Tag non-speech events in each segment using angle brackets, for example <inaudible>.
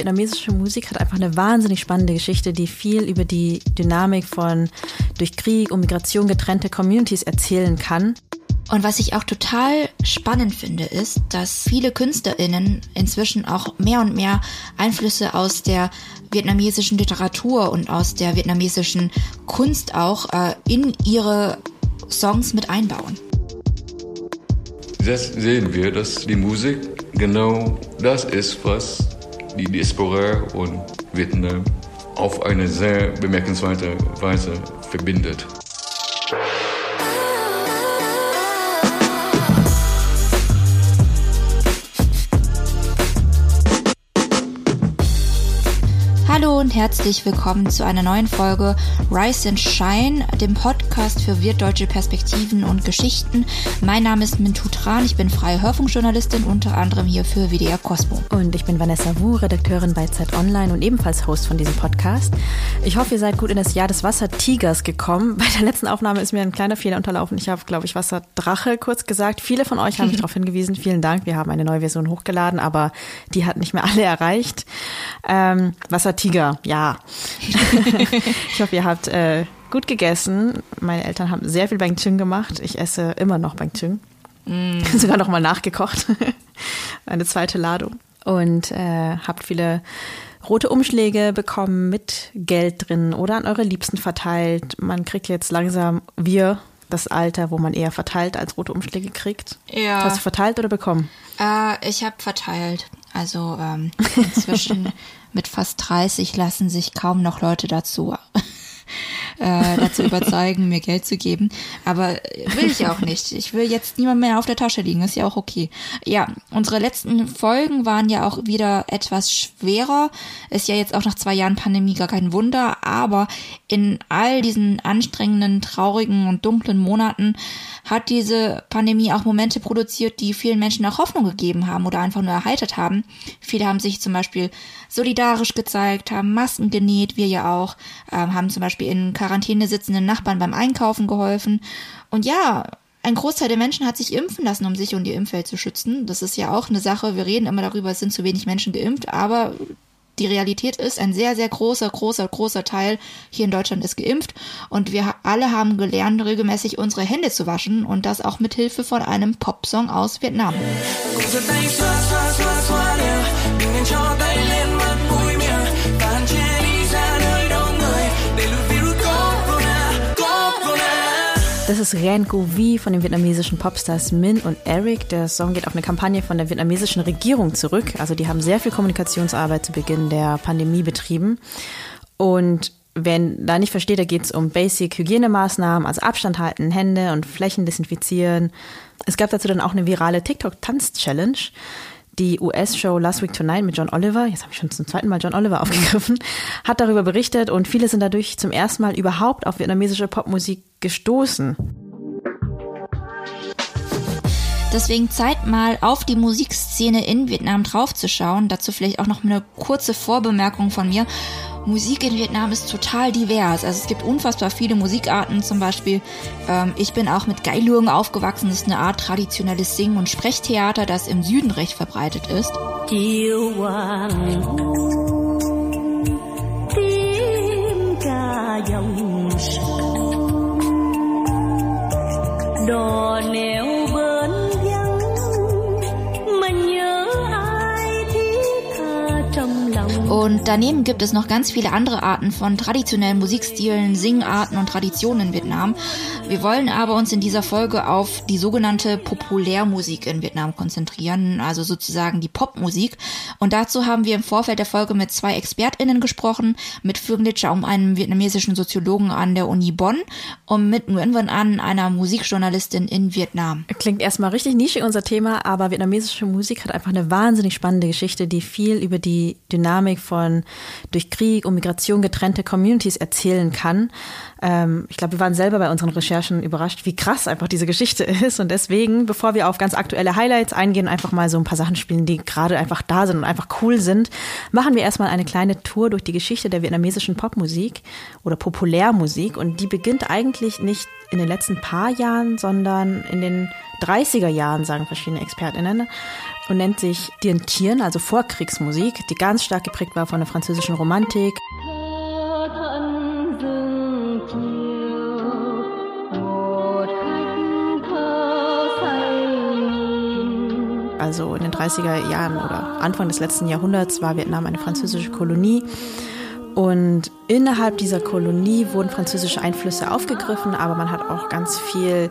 Vietnamesische Musik hat einfach eine wahnsinnig spannende Geschichte, die viel über die Dynamik von durch Krieg und Migration getrennte Communities erzählen kann. Und was ich auch total spannend finde, ist, dass viele KünstlerInnen inzwischen auch mehr und mehr Einflüsse aus der vietnamesischen Literatur und aus der vietnamesischen Kunst auch äh, in ihre Songs mit einbauen. Jetzt sehen wir, dass die Musik genau das ist, was die Diaspora und Vietnam auf eine sehr bemerkenswerte Weise verbindet. Und herzlich willkommen zu einer neuen Folge Rise and Shine, dem Podcast für wirtdeutsche Perspektiven und Geschichten. Mein Name ist Mintu Tran, ich bin freie Hörfunkjournalistin, unter anderem hier für WDR Cosmo. Und ich bin Vanessa Wu, Redakteurin bei Zeit Online und ebenfalls Host von diesem Podcast. Ich hoffe, ihr seid gut in das Jahr des Wassertigers gekommen. <laughs> Bei der letzten Aufnahme ist mir ein kleiner Fehler unterlaufen. Ich habe, glaube ich, Wasserdrache kurz gesagt. Viele von euch haben mich <laughs> darauf hingewiesen. Vielen Dank. Wir haben eine neue Version hochgeladen, aber die hat nicht mehr alle erreicht. Ähm, Wassertiger Tiger, ja. <laughs> ich hoffe, ihr habt äh, gut gegessen. Meine Eltern haben sehr viel Bang Chung gemacht. Ich esse immer noch Bang Chung. Mm. <laughs> Sogar noch mal nachgekocht. <laughs> Eine zweite Ladung. Und äh, habt viele rote Umschläge bekommen mit Geld drin oder an eure Liebsten verteilt. Man kriegt jetzt langsam, wir, das Alter, wo man eher verteilt als rote Umschläge kriegt. Ja. Hast du verteilt oder bekommen? Äh, ich habe verteilt. Also ähm, inzwischen mit fast 30 lassen sich kaum noch Leute dazu äh, dazu überzeugen, mir Geld zu geben. Aber will ich auch nicht. Ich will jetzt niemand mehr auf der Tasche liegen. Ist ja auch okay. Ja, unsere letzten Folgen waren ja auch wieder etwas schwerer. Ist ja jetzt auch nach zwei Jahren Pandemie gar kein Wunder. Aber in all diesen anstrengenden, traurigen und dunklen Monaten hat diese Pandemie auch Momente produziert, die vielen Menschen auch Hoffnung gegeben haben oder einfach nur erheitert haben. Viele haben sich zum Beispiel solidarisch gezeigt, haben Masken genäht, wir ja auch, äh, haben zum Beispiel in Quarantäne sitzenden Nachbarn beim Einkaufen geholfen. Und ja, ein Großteil der Menschen hat sich impfen lassen, um sich und ihr Impfeld zu schützen. Das ist ja auch eine Sache. Wir reden immer darüber, es sind zu wenig Menschen geimpft, aber die Realität ist, ein sehr, sehr großer, großer, großer Teil hier in Deutschland ist geimpft und wir alle haben gelernt, regelmäßig unsere Hände zu waschen und das auch mit Hilfe von einem Popsong aus Vietnam. Das ist Ren Gu Vi von den vietnamesischen Popstars Min und Eric. Der Song geht auf eine Kampagne von der vietnamesischen Regierung zurück. Also die haben sehr viel Kommunikationsarbeit zu Beginn der Pandemie betrieben. Und wenn da nicht versteht, da geht es um Basic-Hygienemaßnahmen, also Abstand halten, Hände und Flächen desinfizieren. Es gab dazu dann auch eine virale TikTok-Tanz-Challenge die US-Show Last Week Tonight mit John Oliver, jetzt habe ich schon zum zweiten Mal John Oliver <laughs> aufgegriffen, hat darüber berichtet und viele sind dadurch zum ersten Mal überhaupt auf vietnamesische Popmusik gestoßen. Deswegen Zeit mal auf die Musikszene in Vietnam draufzuschauen. Dazu vielleicht auch noch eine kurze Vorbemerkung von mir. Musik in Vietnam ist total divers. Also es gibt unfassbar viele Musikarten. Zum Beispiel, ähm, ich bin auch mit Geilurgen aufgewachsen. Das ist eine Art traditionelles Singen- und Sprechtheater, das im Süden recht verbreitet ist. Đò neo Und daneben gibt es noch ganz viele andere Arten von traditionellen Musikstilen, Singarten und Traditionen in Vietnam. Wir wollen aber uns in dieser Folge auf die sogenannte Populärmusik in Vietnam konzentrieren, also sozusagen die Popmusik. Und dazu haben wir im Vorfeld der Folge mit zwei ExpertInnen gesprochen, mit Phương Le Chaum, einem vietnamesischen Soziologen an der Uni Bonn und mit Nguyen Van An, einer Musikjournalistin in Vietnam. Klingt erstmal richtig nischig unser Thema, aber vietnamesische Musik hat einfach eine wahnsinnig spannende Geschichte, die viel über die Dynamik von durch Krieg und Migration getrennte Communities erzählen kann. Ähm, ich glaube, wir waren selber bei unseren Recherchen überrascht, wie krass einfach diese Geschichte <laughs> ist. Und deswegen, bevor wir auf ganz aktuelle Highlights eingehen, einfach mal so ein paar Sachen spielen, die gerade einfach da sind und einfach cool sind, machen wir erstmal eine kleine Tour durch die Geschichte der vietnamesischen Popmusik oder Populärmusik. Und die beginnt eigentlich nicht in den letzten paar Jahren, sondern in den 30er Jahren, sagen verschiedene ExpertInnen, und nennt sich Dien also Vorkriegsmusik, die ganz stark geprägt war von der französischen Romantik. Also in den 30er Jahren oder Anfang des letzten Jahrhunderts war Vietnam eine französische Kolonie. Und innerhalb dieser Kolonie wurden französische Einflüsse aufgegriffen, aber man hat auch ganz viel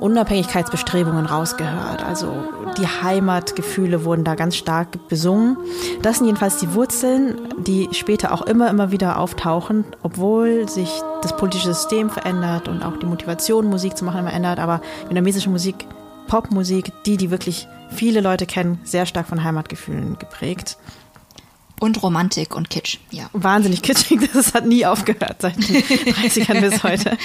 Unabhängigkeitsbestrebungen rausgehört. Also die Heimatgefühle wurden da ganz stark besungen. Das sind jedenfalls die Wurzeln, die später auch immer, immer wieder auftauchen, obwohl sich das politische System verändert und auch die Motivation, Musik zu machen, immer ändert. Aber vietnamesische Musik, Popmusik, die, die wirklich viele Leute kennen, sehr stark von Heimatgefühlen geprägt. Und Romantik und Kitsch, ja. Wahnsinnig kitschig, <laughs> das hat nie aufgehört seit den 30ern bis heute.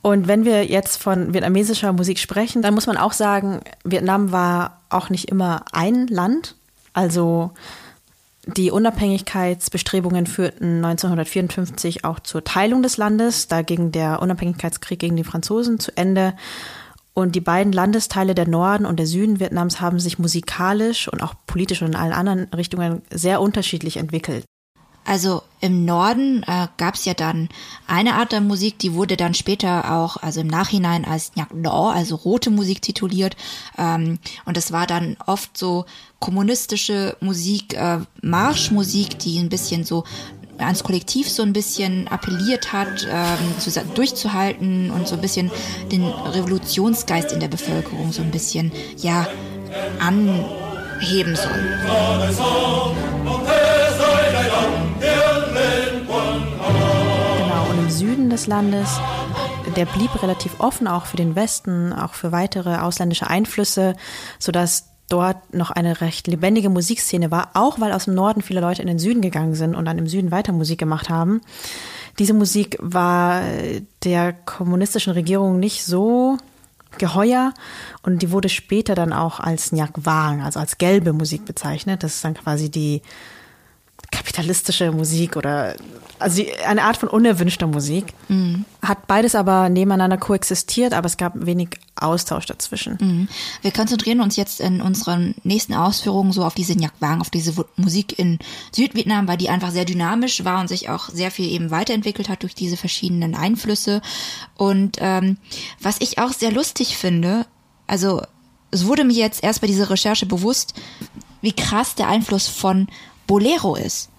Und wenn wir jetzt von vietnamesischer Musik sprechen, dann muss man auch sagen, Vietnam war auch nicht immer ein Land. Also die Unabhängigkeitsbestrebungen führten 1954 auch zur Teilung des Landes. Da ging der Unabhängigkeitskrieg gegen die Franzosen zu Ende. Und die beiden Landesteile der Norden und der Süden Vietnams haben sich musikalisch und auch politisch und in allen anderen Richtungen sehr unterschiedlich entwickelt. Also im Norden äh, gab es ja dann eine Art der Musik, die wurde dann später auch, also im Nachhinein als Nhạc Đỏ, also rote Musik tituliert. Ähm, und das war dann oft so kommunistische Musik, äh, Marschmusik, die ein bisschen so ans Kollektiv so ein bisschen appelliert hat, ähm, zu, durchzuhalten und so ein bisschen den Revolutionsgeist in der Bevölkerung so ein bisschen, ja, anheben soll. Genau, und im Süden des Landes der blieb relativ offen, auch für den Westen, auch für weitere ausländische Einflüsse, sodass dort noch eine recht lebendige Musikszene war, auch weil aus dem Norden viele Leute in den Süden gegangen sind und dann im Süden weiter Musik gemacht haben. Diese Musik war der kommunistischen Regierung nicht so geheuer und die wurde später dann auch als Nyak Wang, also als gelbe Musik bezeichnet. Das ist dann quasi die kapitalistische Musik oder also eine Art von unerwünschter Musik. Mhm. Hat beides aber nebeneinander koexistiert, aber es gab wenig Austausch dazwischen. Mhm. Wir konzentrieren uns jetzt in unseren nächsten Ausführungen so auf diese Nyak Wang, auf diese Musik in Südvietnam, weil die einfach sehr dynamisch war und sich auch sehr viel eben weiterentwickelt hat durch diese verschiedenen Einflüsse. Und ähm, was ich auch sehr lustig finde, also es wurde mir jetzt erst bei dieser Recherche bewusst, wie krass der Einfluss von Bolero ist.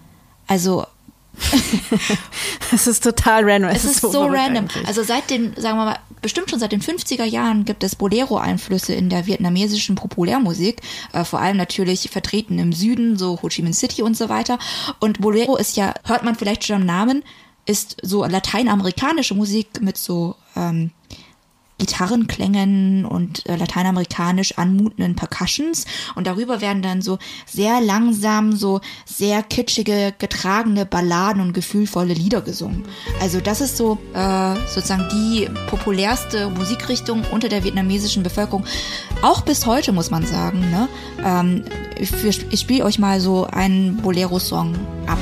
Also <laughs> es ist total random. Es, es ist, ist, so, random. Eigentlich. Also seit den, sagen wir mal, bestimmt schon seit den 50er Jahren gibt es Bolero-Einflüsse in der vietnamesischen Populärmusik, äh, vor allem natürlich vertreten im Süden, so Ho Chi Minh City und so weiter. Und Bolero ist ja, hört man vielleicht schon am Namen, ist so lateinamerikanische Musik mit so ähm, Gitarrenklängen und äh, lateinamerikanisch anmutenden Percussions und darüber werden dann so sehr langsam, so sehr kitschige, getragene Balladen und gefühlvolle Lieder gesungen. Also das ist so äh, sozusagen die populärste Musikrichtung unter der vietnamesischen Bevölkerung. Auch bis heute muss man sagen. Ne? Ähm, ich ich spiele euch mal so einen Bolero-Song ab.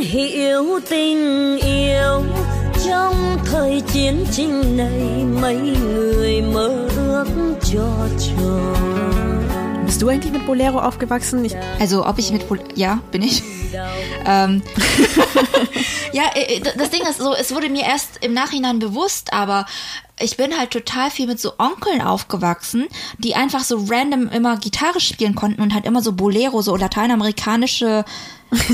Hiểu tình yêu trong thời chiến tranh này mấy người mơ ước cho tròn Bist du eigentlich mit Bolero aufgewachsen? Ich also, ob ich mit Bolero, ja, bin ich. <laughs> ähm, <laughs> ja, äh, äh, das Ding ist so, es wurde mir erst im Nachhinein bewusst, aber ich bin halt total viel mit so Onkeln aufgewachsen, die einfach so random immer Gitarre spielen konnten und halt immer so Bolero, so lateinamerikanische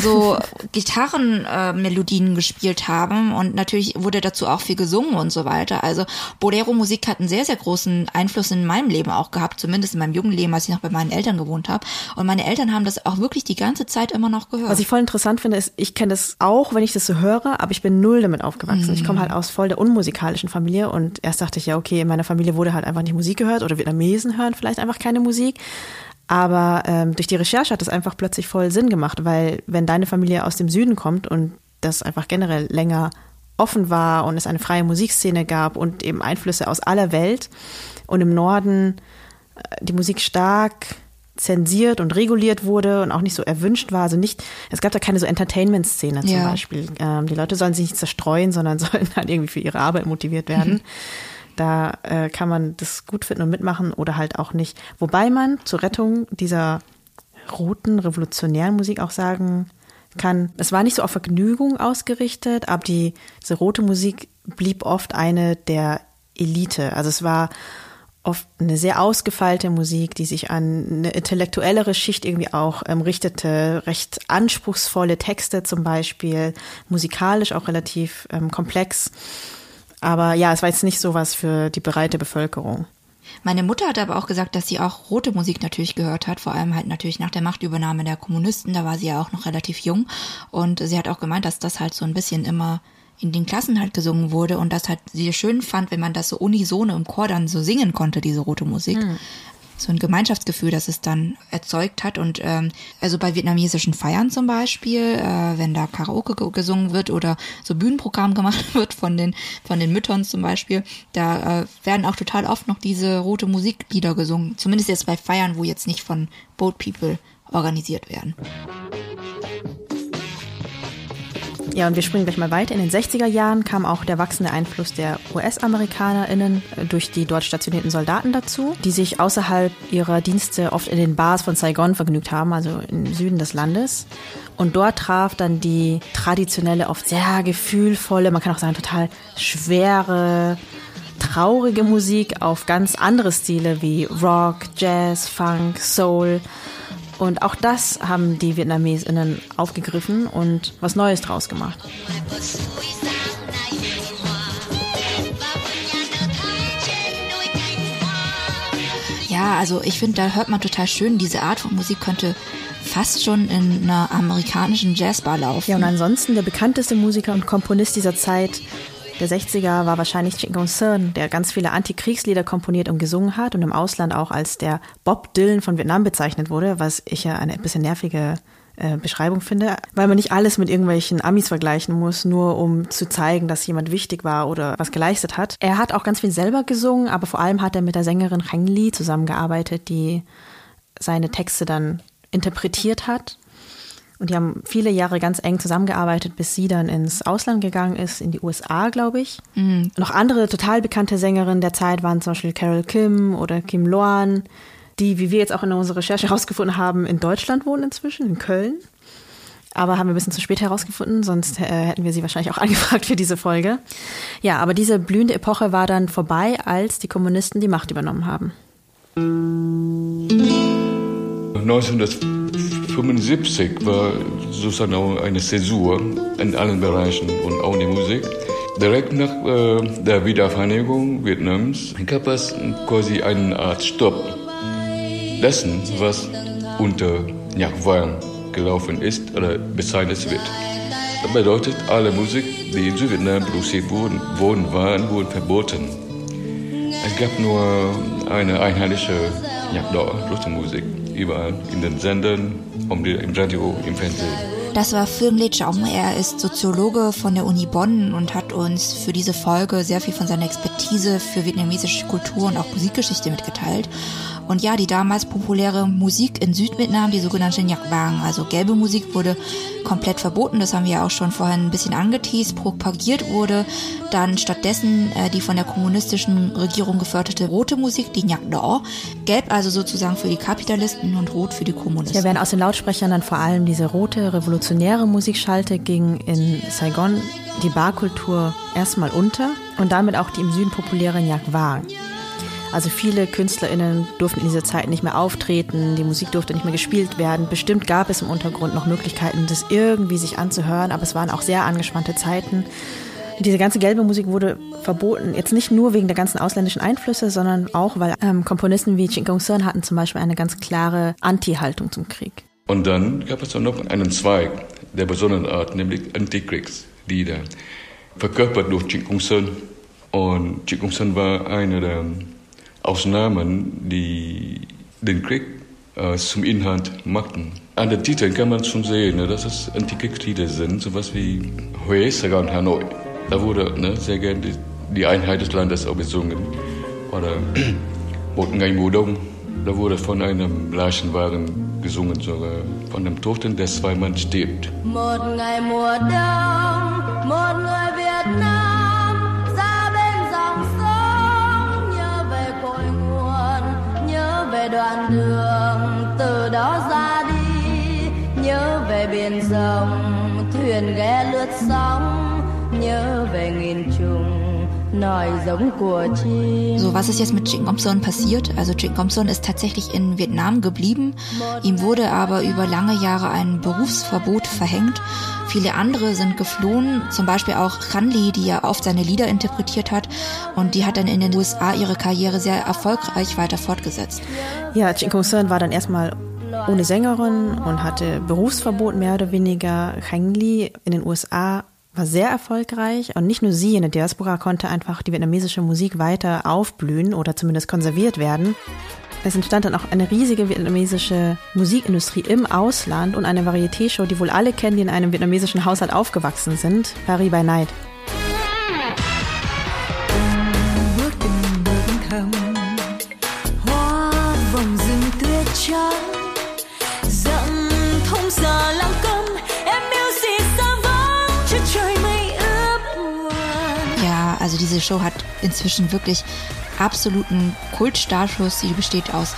so Gitarrenmelodien äh, gespielt haben und natürlich wurde dazu auch viel gesungen und so weiter. Also Bolero-Musik hat einen sehr, sehr großen Einfluss in meinem Leben auch gehabt, zumindest in meinem jungen Leben, als ich noch bei meinen Eltern gewohnt habe. Und meine Eltern haben das auch wirklich die ganze Zeit immer noch gehört. Was ich voll interessant finde, ist, ich kenne das auch, wenn ich das so höre, aber ich bin null damit aufgewachsen. Mhm. Ich komme halt aus voll der unmusikalischen Familie und erst dachte ich ja, okay, in meiner Familie wurde halt einfach nicht Musik gehört oder Vietnamesen hören vielleicht einfach keine Musik. Aber ähm, durch die Recherche hat es einfach plötzlich voll Sinn gemacht, weil wenn deine Familie aus dem Süden kommt und das einfach generell länger offen war und es eine freie Musikszene gab und eben Einflüsse aus aller Welt und im Norden äh, die Musik stark zensiert und reguliert wurde und auch nicht so erwünscht war. Also nicht, es gab da keine so Entertainment-Szene zum ja. Beispiel. Ähm, die Leute sollen sich nicht zerstreuen, sondern <laughs> sollen halt irgendwie für ihre Arbeit motiviert werden. Mhm. <laughs> Da äh, kann man das gut finden und mitmachen oder halt auch nicht. Wobei man zur Rettung dieser roten, revolutionären Musik auch sagen kann, es war nicht so auf Vergnügung ausgerichtet, aber die, diese rote Musik blieb oft eine der Elite. Also es war oft eine sehr ausgefeilte Musik, die sich an eine intellektuellere Schicht irgendwie auch ähm, richtete, recht anspruchsvolle Texte zum Beispiel, musikalisch auch relativ ähm, komplex. Aber ja, es war jetzt nicht so was für die breite Bevölkerung. Meine Mutter hat aber auch gesagt, dass sie auch rote Musik natürlich gehört hat, vor allem halt natürlich nach der Machtübernahme der Kommunisten, da war sie ja auch noch relativ jung und sie hat auch gemeint, dass das halt so ein bisschen immer in den Klassen halt gesungen wurde und das halt sie schön fand, wenn man das so unisono im Chor dann so singen konnte, diese rote Musik. Hm so ein Gemeinschaftsgefühl, das es dann erzeugt hat. Und ähm, also bei vietnamesischen Feiern zum Beispiel, äh, wenn da Karaoke gesungen wird oder so Bühnenprogramm gemacht <laughs> wird von den von den Müttern zum Beispiel, da äh, werden auch total oft noch diese rote Musiklieder gesungen. Zumindest jetzt bei Feiern, wo jetzt nicht von Boat People organisiert werden. Ja, und wir springen gleich mal weiter. In den 60er Jahren kam auch der wachsende Einfluss der US-AmerikanerInnen durch die dort stationierten Soldaten dazu, die sich außerhalb ihrer Dienste oft in den Bars von Saigon vergnügt haben, also im Süden des Landes. Und dort traf dann die traditionelle, oft sehr gefühlvolle, man kann auch sagen total schwere, traurige Musik auf ganz andere Stile wie Rock, Jazz, Funk, Soul und auch das haben die VietnamesInnen aufgegriffen und was Neues draus gemacht. Ja, also ich finde, da hört man total schön, diese Art von Musik könnte fast schon in einer amerikanischen Jazzbar laufen. Ja, und ansonsten der bekannteste Musiker und Komponist dieser Zeit der 60er war wahrscheinlich Sun, der ganz viele Antikriegslieder komponiert und gesungen hat und im Ausland auch als der Bob Dylan von Vietnam bezeichnet wurde, was ich ja eine bisschen nervige äh, Beschreibung finde, weil man nicht alles mit irgendwelchen Amis vergleichen muss, nur um zu zeigen, dass jemand wichtig war oder was geleistet hat. Er hat auch ganz viel selber gesungen, aber vor allem hat er mit der Sängerin Heng Li zusammengearbeitet, die seine Texte dann interpretiert hat und die haben viele Jahre ganz eng zusammengearbeitet, bis sie dann ins Ausland gegangen ist, in die USA, glaube ich. Mhm. Noch andere total bekannte Sängerinnen der Zeit waren zum Beispiel Carol Kim oder Kim Loan, die, wie wir jetzt auch in unserer Recherche herausgefunden haben, in Deutschland wohnen inzwischen, in Köln. Aber haben wir ein bisschen zu spät herausgefunden, sonst äh, hätten wir sie wahrscheinlich auch <laughs> angefragt für diese Folge. Ja, aber diese blühende Epoche war dann vorbei, als die Kommunisten die Macht übernommen haben. 1900 1975 war sozusagen eine Zäsur in allen Bereichen und auch in der Musik. Direkt nach äh, der Wiedervereinigung Vietnams gab es quasi eine Art Stopp dessen, was unter Nhạc gelaufen ist oder bezeichnet wird. Das bedeutet, alle Musik, die in Südvietnam produziert wurden, worden waren, wurden verboten. Es gab nur eine einheitliche Nhạc Đỏ, Musik überall in den Sendern, im Radio, im Fernsehen. Das war Phương Le Chong. Er ist Soziologe von der Uni Bonn und hat uns für diese Folge sehr viel von seiner Expertise für vietnamesische Kultur und auch Musikgeschichte mitgeteilt. Und ja, die damals populäre Musik in Südvietnam, die sogenannte Vàng, also gelbe Musik, wurde komplett verboten. Das haben wir ja auch schon vorhin ein bisschen angeteased. Propagiert wurde dann stattdessen äh, die von der kommunistischen Regierung geförderte rote Musik, die Nhạc Đỏ. Gelb also sozusagen für die Kapitalisten und rot für die Kommunisten. Ja, während aus den Lautsprechern dann vor allem diese rote revolutionäre Musik schallte, ging in Saigon die Barkultur erstmal unter und damit auch die im Süden populäre Nhạc Vàng. Also viele KünstlerInnen durften in dieser Zeit nicht mehr auftreten, die Musik durfte nicht mehr gespielt werden. Bestimmt gab es im Untergrund noch Möglichkeiten, das irgendwie sich anzuhören, aber es waren auch sehr angespannte Zeiten. Diese ganze gelbe Musik wurde verboten, jetzt nicht nur wegen der ganzen ausländischen Einflüsse, sondern auch, weil ähm, Komponisten wie Ching Kong Sun hatten zum Beispiel eine ganz klare Anti-Haltung zum Krieg. Und dann gab es auch noch einen Zweig der besonderen Art, nämlich Antikriegslieder, verkörpert durch Ching Kong Sun. Und Ching Kong Sun war einer der Ausnahmen, die den Krieg äh, zum Inhalt machten. An den Titeln kann man schon sehen, ne, dass es Antikriegslieder sind, sowas wie Hue Sagan Hanoi. Da wurde ne, sehr gerne die, die, Einheit des Landes auch gesungen. Oder <clears throat> Botengai Modong, da wurde von einem Leichenwagen gesungen, sogar von einem Toten, der zweimal stirbt. Một ngày mùa đông, một người Việt Nam về đoạn đường từ đó ra đi, nhớ về biển rộng, thuyền ghé lướt sóng, nhớ về nghìn trùng. So, was ist jetzt mit Jing Thompson passiert? Also Jing Thompson ist tatsächlich in Vietnam geblieben. Ihm wurde aber über lange Jahre ein Berufsverbot verhängt. Viele andere sind geflohen, zum Beispiel auch Khan Lee, die ja oft seine Lieder interpretiert hat. Und die hat dann in den USA ihre Karriere sehr erfolgreich weiter fortgesetzt. Ja, Jing Thompson war dann erstmal ohne Sängerin und hatte Berufsverbot mehr oder weniger. Kang Lee in den USA war sehr erfolgreich und nicht nur sie in der Diaspora konnte einfach die vietnamesische Musik weiter aufblühen oder zumindest konserviert werden. Es entstand dann auch eine riesige vietnamesische Musikindustrie im Ausland und eine Varieté-Show, die wohl alle kennen, die in einem vietnamesischen Haushalt aufgewachsen sind, Paris by Night. Also diese Show hat inzwischen wirklich absoluten Kultstatus. Sie besteht aus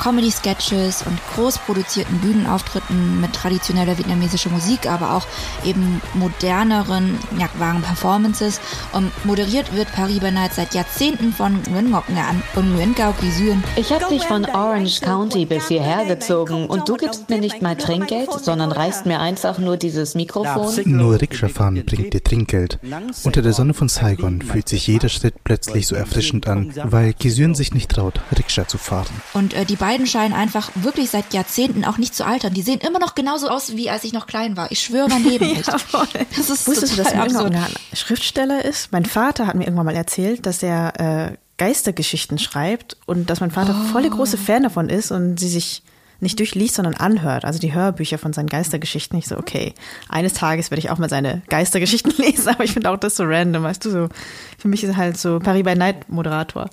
Comedy-Sketches und großproduzierten Bühnenauftritten mit traditioneller vietnamesischer Musik, aber auch eben moderneren, wahren Performances. Und moderiert wird Paris Night seit Jahrzehnten von Nguyen Ngoc Ngan und Nguyen Cao Kisuen. Ich habe dich von Orange County bis hierher gezogen und du gibst mir nicht mal Trinkgeld, sondern reichst mir einfach nur dieses Mikrofon. Nur Rikscha-Fahren bringt dir Trinkgeld. Unter der Sonne von Saigon fühlt sich jeder Schritt plötzlich so erfrischend an, weil Kisuen sich nicht traut, Rikscha zu fahren. Und äh, die beiden beiden scheinen einfach wirklich seit Jahrzehnten auch nicht zu altern. Die sehen immer noch genauso aus, wie als ich noch klein war. Ich schwöre mein Leben <laughs> nicht. Das ist Wusstest du, dass er ein Schriftsteller ist? Mein Vater hat mir irgendwann mal erzählt, dass er äh, Geistergeschichten schreibt und dass mein Vater oh. voll der große Fan davon ist und sie sich nicht durchliest, sondern anhört. Also die Hörbücher von seinen Geistergeschichten. Ich so, okay, eines Tages werde ich auch mal seine Geistergeschichten <laughs> lesen, aber ich finde auch das so random, weißt du, so. Für mich ist er halt so Paris by Night Moderator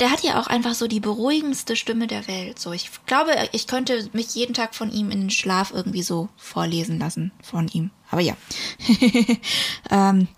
der hat ja auch einfach so die beruhigendste Stimme der Welt. So, ich glaube, ich könnte mich jeden Tag von ihm in den Schlaf irgendwie so vorlesen lassen von ihm. Aber ja. <laughs> ähm,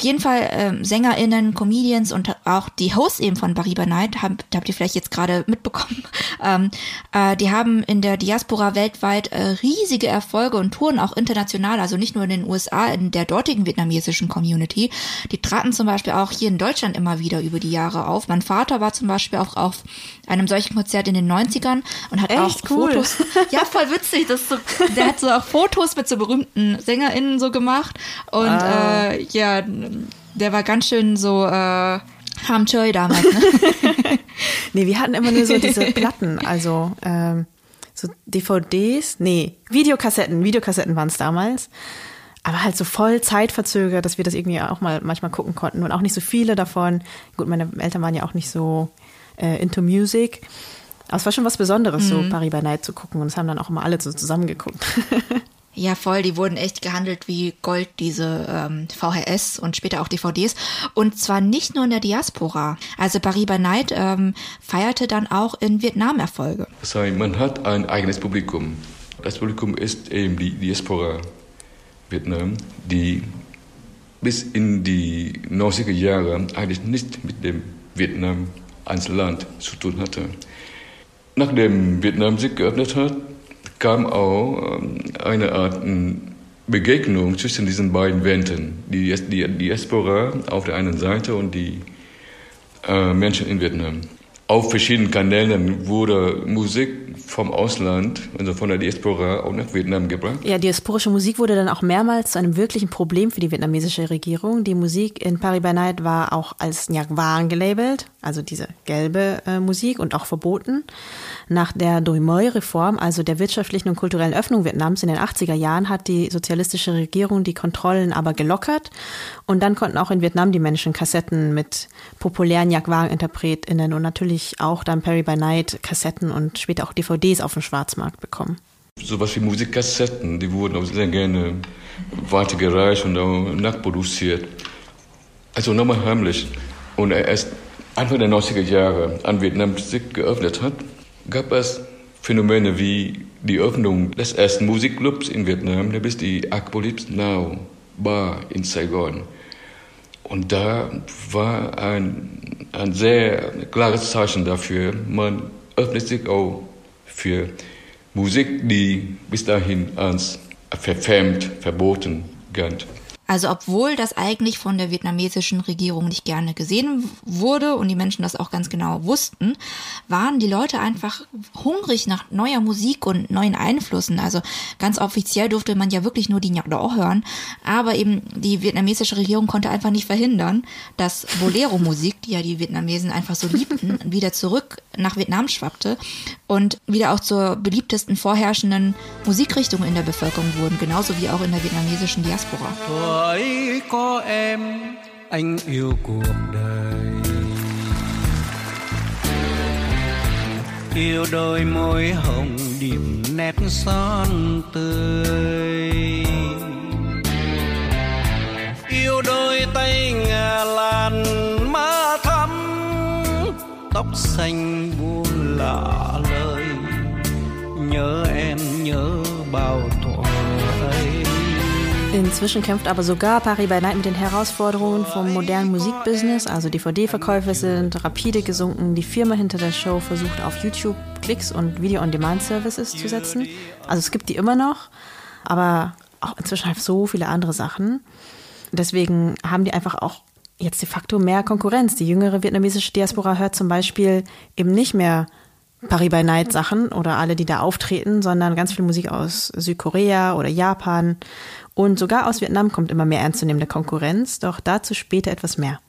auf jeden Fall ähm, SängerInnen, Comedians und auch die Hosts eben von Bariba Night, habt, habt ihr vielleicht jetzt gerade mitbekommen, <laughs> ähm, äh, die haben in der Diaspora weltweit äh, riesige Erfolge und touren auch international, also nicht nur in den USA, in der dortigen vietnamesischen Community. Die traten zum Beispiel auch hier in Deutschland immer wieder über die Jahre auf. Mein Vater war zum Beispiel auch auf einem solchen Konzert in den 90ern und hat Echt auch cool. Fotos. <laughs> Ja, voll witzig. Das so, der hat so auch Fotos mit so berühmten SängerInnen so gemacht. Und ah. äh, ja, der war ganz schön so äh, Hamchoy damals. Ne? <laughs> nee, wir hatten immer nur so diese Platten, also ähm, so DVDs, nee, Videokassetten, Videokassetten waren es damals. Aber halt so voll zeitverzögert, dass wir das irgendwie auch mal manchmal gucken konnten und auch nicht so viele davon. Gut, meine Eltern waren ja auch nicht so äh, into Music. Aber es war schon was Besonderes, mhm. so Paris by Night zu gucken. Und es haben dann auch immer alle so zusammengeguckt. <laughs> Ja, voll. Die wurden echt gehandelt wie Gold, diese ähm, VHS und später auch DVDs. Und zwar nicht nur in der Diaspora. Also Paris by Night ähm, feierte dann auch in Vietnam Erfolge. Heißt, man hat ein eigenes Publikum. Das Publikum ist eben die Diaspora Vietnam, die bis in die 90er Jahre eigentlich nicht mit dem Vietnam als Land zu tun hatte. Nachdem Vietnam sich geöffnet hat, kam auch ähm, eine Art Begegnung zwischen diesen beiden. Die, die Diaspora auf der einen Seite und die äh, Menschen in Vietnam. Auf verschiedenen Kanälen wurde Musik vom Ausland, also von der Diaspora, auch nach Vietnam gebracht. Ja, diasporische Musik wurde dann auch mehrmals zu einem wirklichen Problem für die vietnamesische Regierung. Die Musik in Paris by Night war auch als Nhạc Vàng gelabelt, also diese gelbe äh, Musik und auch verboten. Nach der Doi Moi-Reform, also der wirtschaftlichen und kulturellen Öffnung Vietnams in den 80er Jahren, hat die sozialistische Regierung die Kontrollen aber gelockert. Und dann konnten auch in Vietnam die Menschen Kassetten mit populären Nhạc Vàng-InterpretInnen und natürlich auch dann by Night Kassetten und später auch DVDs auf dem Schwarzmarkt bekommen. Sowas wie Musikkassetten, die wurden auch sehr gerne weitergereicht und auch nachproduziert. Also nochmal heimlich. Und erst Anfang der 90er Jahre an Vietnam Musik geöffnet hat, gab es Phänomene wie die Öffnung des ersten Musikclubs in Vietnam, der ist die Apocalypse Now Bar in Saigon. Und da war ein, ein sehr klares Zeichen dafür, man öffnet sich auch für Musik, die bis dahin als verfemmt, verboten galt. Also obwohl das eigentlich von der vietnamesischen Regierung nicht gerne gesehen wurde und die Menschen das auch ganz genau wussten, waren die Leute einfach hungrig nach neuer Musik und neuen Einflüssen. Also ganz offiziell durfte man ja wirklich nur die Nhạc Đỏ hören, aber eben die vietnamesische Regierung konnte einfach nicht verhindern, dass Bolero-Musik, die ja die Vietnamesen einfach so liebten, <laughs> wieder zurück nach Vietnam schwappte und wieder auch zur beliebtesten vorherrschenden Musikrichtung in der Bevölkerung wurden, genauso wie auch in der vietnamesischen Diaspora. Bởi có em, anh yêu cuộc đời. Yêu đôi môi hồng điểm nét son tươi. Yêu đôi tay ngà lan má thắm, Tóc xanh buông lạ lời Nhớ em nhớ bao Inzwischen kämpft aber sogar Paris by Night mit den Herausforderungen vom modernen Musikbusiness. Also DVD-Verkäufe sind rapide gesunken. Die Firma hinter der Show versucht auf YouTube Klicks und Video-on-Demand-Services zu setzen. Also es gibt die immer noch, aber auch inzwischen halt so viele andere Sachen. Deswegen haben die einfach auch jetzt de facto mehr Konkurrenz. Die jüngere vietnamesische Diaspora hört zum Beispiel eben nicht mehr Paris by Night Sachen oder alle, die da auftreten, sondern ganz viel Musik aus Südkorea oder Japan und sogar aus Vietnam kommt immer mehr ernstzunehmende Konkurrenz, doch dazu später etwas mehr.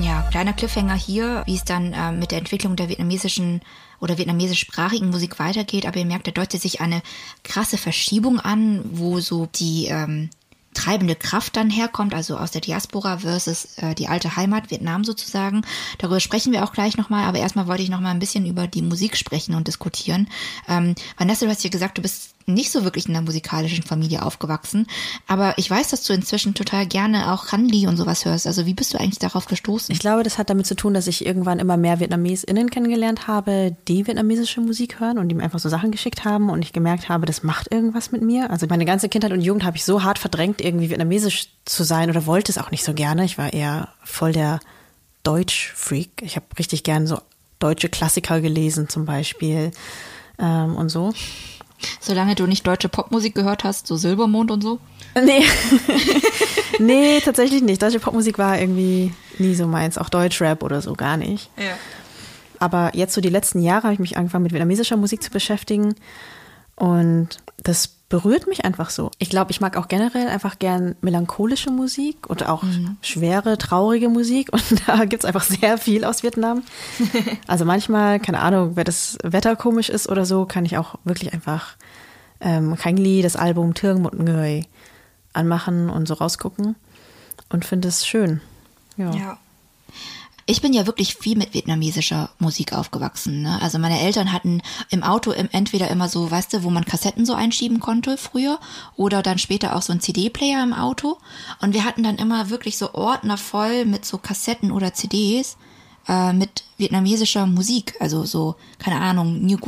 Ja, kleiner Cliffhanger hier, wie es dann äh, mit der Entwicklung der vietnamesischen oder vietnamesischsprachigen Musik weitergeht. Aber ihr merkt, da deutet sich eine krasse Verschiebung an, wo so die ähm, treibende Kraft dann herkommt, also aus der Diaspora versus äh, die alte Heimat, Vietnam sozusagen. Darüber sprechen wir auch gleich nochmal, aber erstmal wollte ich nochmal ein bisschen über die Musik sprechen und diskutieren. Ähm, Vanessa, du hast ja gesagt, du bist nicht so wirklich in einer musikalischen Familie aufgewachsen, aber ich weiß, dass du inzwischen total gerne auch Hanli und sowas hörst. Also wie bist du eigentlich darauf gestoßen? Ich glaube, das hat damit zu tun, dass ich irgendwann immer mehr VietnamesInnen kennengelernt habe, die vietnamesische Musik hören und mir einfach so Sachen geschickt haben und ich gemerkt habe, das macht irgendwas mit mir. Also meine ganze Kindheit und Jugend habe ich so hart verdrängt, irgendwie vietnamesisch zu sein oder wollte es auch nicht so gerne. Ich war eher voll der Deutsch-Freak. Ich habe richtig gern so deutsche Klassiker gelesen zum Beispiel ähm, und so. Solange du nicht deutsche Popmusik gehört hast, so Silbermond und so? Nee. <laughs> nee, tatsächlich nicht. Deutsche Popmusik war irgendwie nie so meins. Auch Deutschrap oder so gar nicht. Ja. Aber jetzt so die letzten Jahre habe ich mich angefangen mit vietnamesischer Musik zu beschäftigen. Und das berührt mich einfach so. Ich glaube, ich mag auch generell einfach gern melancholische Musik und auch mhm. schwere, traurige Musik. <laughs> Und da gibt es einfach sehr viel aus Vietnam. <laughs> also manchmal, keine Ahnung, wenn das Wetter komisch ist oder so, kann ich auch wirklich einfach ähm, Kang Lee, das Album Thương Một Người anmachen und so rausgucken und finde es schön. Ja. ja. Ich bin ja wirklich viel mit vietnamesischer Musik aufgewachsen. Ne? Also meine Eltern hatten im Auto entweder immer so, weißt du, wo man Kassetten so einschieben konnte früher oder dann später auch so ein CD-Player im Auto. Und wir hatten dann immer wirklich so Ordner voll mit so Kassetten oder CDs äh, mit vietnamesischer Musik, also so, keine Ahnung, New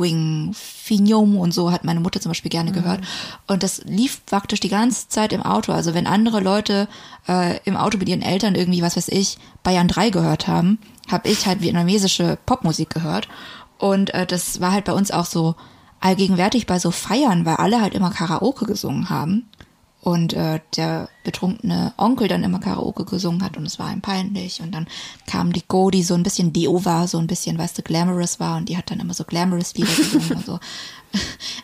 Phi Nhung und so hat meine Mutter zum Beispiel gerne mhm. gehört. Und das lief praktisch die ganze Zeit im Auto. Also wenn andere Leute äh, im Auto mit ihren Eltern irgendwie, was weiß ich, Bayern 3 gehört haben, habe ich halt vietnamesische Popmusik gehört. Und äh, das war halt bei uns auch so allgegenwärtig bei so Feiern, weil alle halt immer Karaoke gesungen haben und äh, der betrunkene Onkel dann immer Karaoke gesungen hat und es war ihm peinlich und dann kam die Go, die so ein bisschen Deo war, so ein bisschen, weißt du, glamorous war und die hat dann immer so glamorous Lieder <laughs> gesungen und so.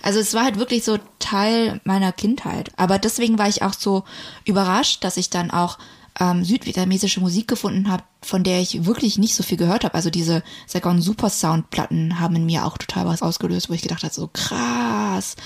Also es war halt wirklich so Teil meiner Kindheit. Aber deswegen war ich auch so überrascht, dass ich dann auch ähm, südvietnamesische Musik gefunden habe, von der ich wirklich nicht so viel gehört habe. Also diese Saigon Super Sound Platten haben in mir auch total was ausgelöst, wo ich gedacht habe, so krass,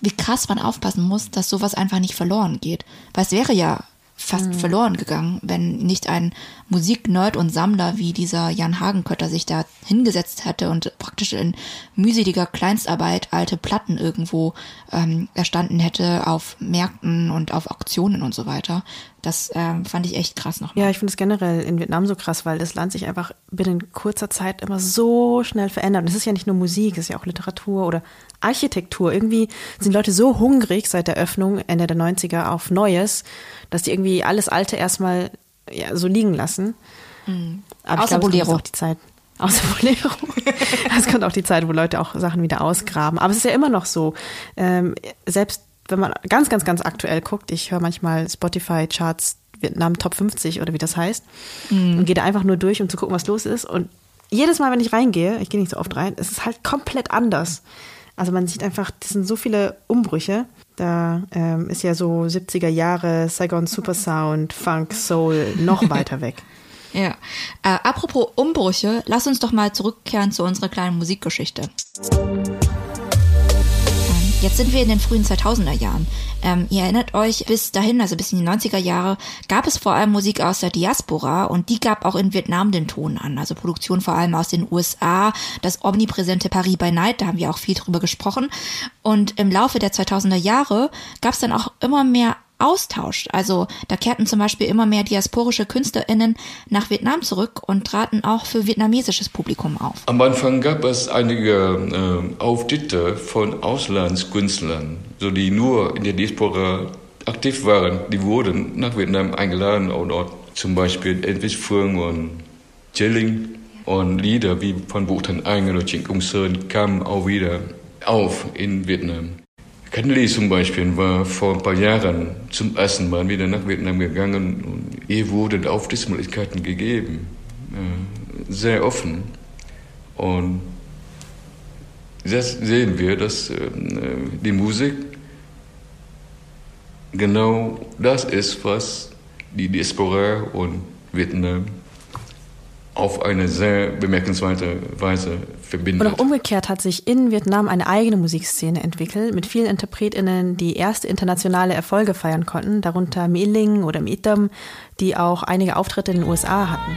wie krass man aufpassen muss, dass sowas einfach nicht verloren geht. Weil es wäre ja fast mhm. verloren gegangen, wenn nicht ein Musiknerd und Sammler wie dieser Jan Hagenkötter sich da hingesetzt hätte und praktisch in mühseliger Kleinstarbeit alte Platten irgendwo ähm, erstanden hätte auf Märkten und auf Auktionen und so weiter. Das ähm, fand ich echt krass noch. Ja, ich finde es generell in Vietnam so krass, weil das Land sich einfach binnen kurzer Zeit immer so schnell verändert. Und es ist ja nicht nur Musik, es ist ja auch Literatur oder Architektur. Irgendwie sind Leute so hungrig seit der Öffnung Ende der 90er auf Neues, dass die irgendwie alles Alte erstmal ja, so liegen lassen. Mhm. Aber Außer glaube, auch die Zeit. <laughs> Außer Bolero. es kommt auch die Zeit, wo Leute auch Sachen wieder ausgraben. Aber es ist ja immer noch so. Ähm, selbst wenn man ganz, ganz, ganz aktuell guckt, ich höre manchmal Spotify-Charts Vietnam Top 50 oder wie das heißt mm. und gehe da einfach nur durch, um zu gucken, was los ist. Und jedes Mal, wenn ich reingehe, ich gehe nicht so oft rein, es ist halt komplett anders. Also man sieht einfach, das sind so viele Umbrüche. Da ähm, ist ja so 70er Jahre Saigon Supersound, Funk, Soul noch <laughs> weiter weg. Ja. Äh, apropos Umbrüche, lass uns doch mal zurückkehren zu unserer kleinen Musikgeschichte. Jetzt sind wir in den frühen 2000er Jahren. Ähm, ihr erinnert euch, bis dahin, also bis in die 90er Jahre, gab es vor allem Musik aus der Diaspora und die gab auch in Vietnam den Ton an. Also Produktion vor allem aus den USA, das omnipräsente Paris by Night, da haben wir auch viel drüber gesprochen. Und im Laufe der 2000er Jahre gab es dann auch immer mehr austauscht. Also da kehrten zum Beispiel immer mehr diasporische KünstlerInnen nach Vietnam zurück und traten auch für vietnamesisches Publikum auf. Am Anfang gab es einige äh, Auftritte von Auslandskünstlern, so die nur in der Diaspora aktiv waren. Die wurden nach Vietnam eingeladen und dort zum Beispiel Elvis Phương und Chilling und Lieder wie von Thanh Anh oder Trịnh Công Sơn kamen auch wieder auf in Vietnam. Kenley zum Beispiel war vor ein paar Jahren zum ersten Mal wieder nach Vietnam gegangen und ihr wurden Auftrittsmöglichkeiten gegeben. Sehr offen. Und jetzt sehen wir, dass äh, die Musik genau das ist, was die Diaspora und Vietnam auf eine sehr bemerkenswerte Weise verbindet. Und auch umgekehrt hat sich in Vietnam eine eigene Musikszene entwickelt, mit vielen InterpretInnen, die erste internationale Erfolge feiern konnten, darunter Mi Ling oder Mi Tam, die auch einige Auftritte in den USA hatten.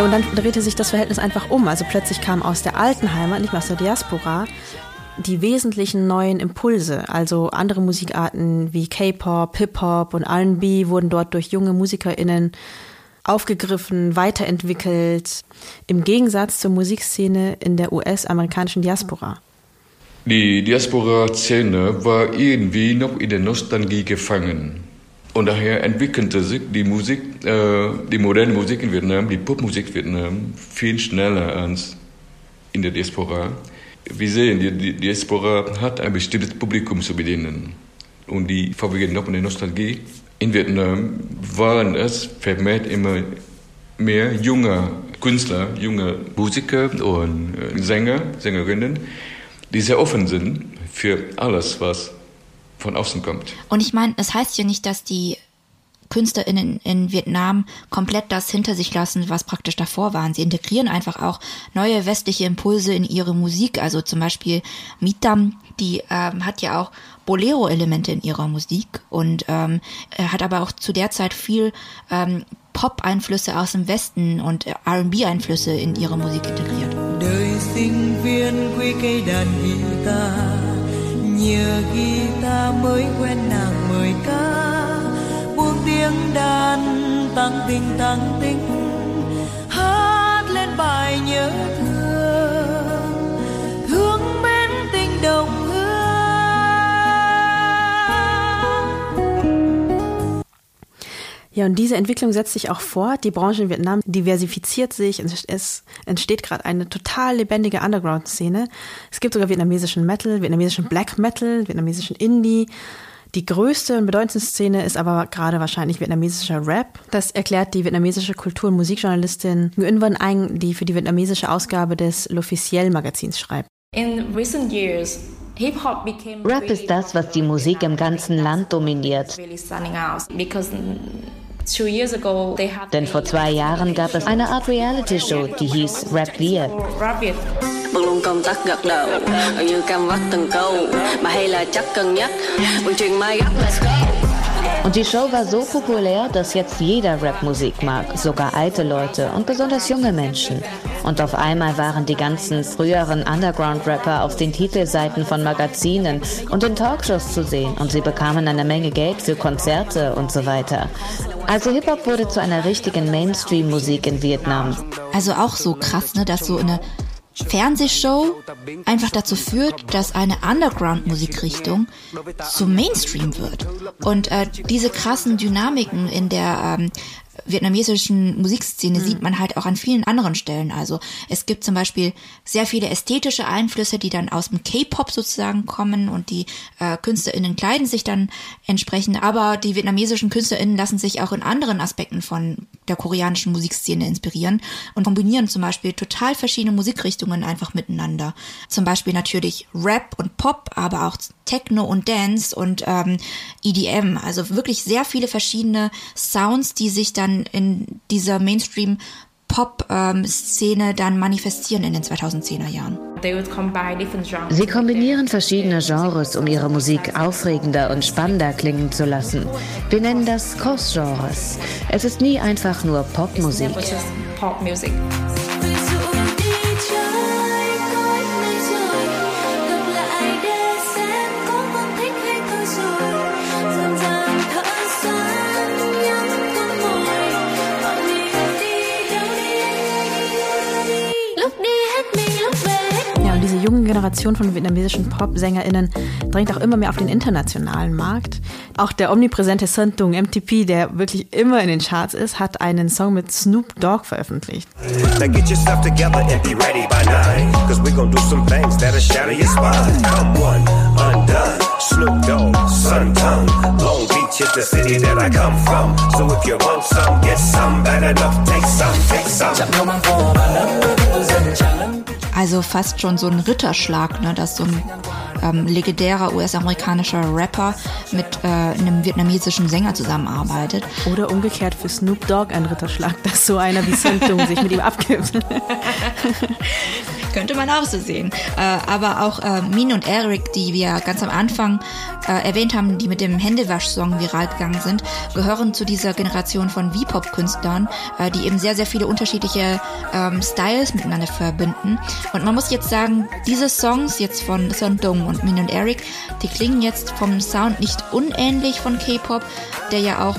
Ja, und dann drehte sich das Verhältnis einfach um. Also plötzlich kam aus der alten Heimat, nicht mehr aus der Diaspora, die wesentlichen neuen Impulse. Also andere Musikarten wie K-Pop, Hip-Hop und RB wurden dort durch junge MusikerInnen aufgegriffen, weiterentwickelt, im Gegensatz zur Musikszene in der US-amerikanischen Diaspora. Die Diaspora-Szene war irgendwie noch in der Nostalgie gefangen. Und daher entwickelte sich die Musik, äh, die moderne Musik in Vietnam, die Popmusik in Vietnam, viel schneller als in der Diaspora. Wir sehen, die, Diaspora hat ein bestimmtes Publikum zu bedienen. Und die vorwiegend noch in der Nostalgie. In Vietnam waren es vermehrt immer mehr junge Künstler, junge Musiker und äh, Sänger, Sängerinnen, die sehr offen sind für alles, was von außen kommt. Und ich meine, es heißt ja nicht, dass die KünstlerInnen in Vietnam komplett das hinter sich lassen, was praktisch davor waren. Sie integrieren einfach auch neue westliche Impulse in ihre Musik. Also zum Beispiel Mitam, die ähm, hat ja auch Bolero-Elemente in ihrer Musik und ähm, hat aber auch zu der Zeit viel ähm, Pop-Einflüsse aus dem Westen und R&B-Einflüsse in ihre Musik integriert. Nhờ guitar mới quen nàng mời ca. Buông tiếng đàn tăng tình tăng tình hát lên bài nhớ thương. Thương mến tình đồng Ja, und diese Entwicklung setzt sich auch fort. Die Branche in Vietnam diversifiziert sich. Es entsteht gerade eine total lebendige Underground-Szene. Es gibt sogar vietnamesischen Metal, vietnamesischen Black Metal, vietnamesischen Indie. Die größte und bedeutendste Szene ist aber gerade wahrscheinlich vietnamesischer Rap. Das erklärt die vietnamesische Kultur- und Musikjournalistin Nguyen Van Anh, die für die vietnamesische Ausgabe des L'Officiel Magazins schreibt. In recent years, Rap ist das, was die Musik im ganzen Land dominiert. Denn vor zwei Jahren gab es eine Art Reality-Show, die hieß Rap Wir. Bằng luôn công tắc gật đầu Như cam vắt từng câu. Mà hay là chắc cân nhắc Bằng truyền mai gắt let's go Und die Show war so populär, dass jetzt jeder Rapmusik mag, sogar alte Leute und besonders junge Menschen. Und auf einmal waren die ganzen früheren Underground-Rapper auf den Titelseiten von Magazinen und in Talkshows zu sehen und sie bekamen eine Menge Geld für Konzerte und so weiter. Also Hip-Hop wurde zu einer richtigen Mainstream-Musik in Vietnam. Also auch so krass, ne, dass so eine Fernsehshow einfach dazu führt, dass eine Underground-Musikrichtung zum Mainstream wird. Und äh, diese krassen Dynamiken in der ähm, vietnamesischen Musikszene mhm. sieht man halt auch an vielen anderen Stellen. Also es gibt zum Beispiel sehr viele ästhetische Einflüsse, die dann aus dem K-Pop sozusagen kommen und die äh, KünstlerInnen kleiden sich dann entsprechend. Aber die vietnamesischen KünstlerInnen lassen sich auch in anderen Aspekten von der koreanischen Musikszene inspirieren und kombinieren zum Beispiel total verschiedene Musikrichtungen einfach miteinander. Zum Beispiel natürlich Rap und Pop, aber auch Techno und Dance und ähm, EDM. Also wirklich sehr viele verschiedene Sounds, die sich dann in dieser Mainstream Pop-Szene dann manifestieren in den 2010er Jahren. Sie kombinieren verschiedene Genres, um ihre Musik aufregender und spannender klingen zu lassen. Wir nennen das Cross-Genres. Es ist nie einfach nur Popmusik. Generation von vietnamesischen Pop-SängerInnen drängt auch immer mehr auf den internationalen Markt. Auch der omnipräsente Sơn Tùng MTP, der wirklich immer in den Charts ist, hat einen Song mit Snoop Dogg veröffentlicht. Snoop Dogg, Sun Tongue, Long Beach is the city that I come from. So if you want some, get some, bad enough, take some, take some. Also fast schon so ein Ritterschlag, ne, dass so ein ähm, legendärer US-amerikanischer Rapper mit äh, einem vietnamesischen Sänger zusammenarbeitet. Oder umgekehrt für Snoop Dogg ein Ritterschlag, <laughs> dass so einer wie Snoop sich mit ihm abgibt. <laughs> Könnte man auch so sehen. Äh, aber auch äh, Min und Eric, die wir ganz am Anfang äh, erwähnt haben, die mit dem Händewasch-Song viral gegangen sind, gehören zu dieser Generation von V-Pop-Künstlern, äh, die eben sehr, sehr viele unterschiedliche ähm, Styles miteinander verbinden. Und man muss jetzt sagen, diese Songs jetzt von Son Dong und Min und Eric, die klingen jetzt vom Sound nicht unähnlich von K-Pop, der ja auch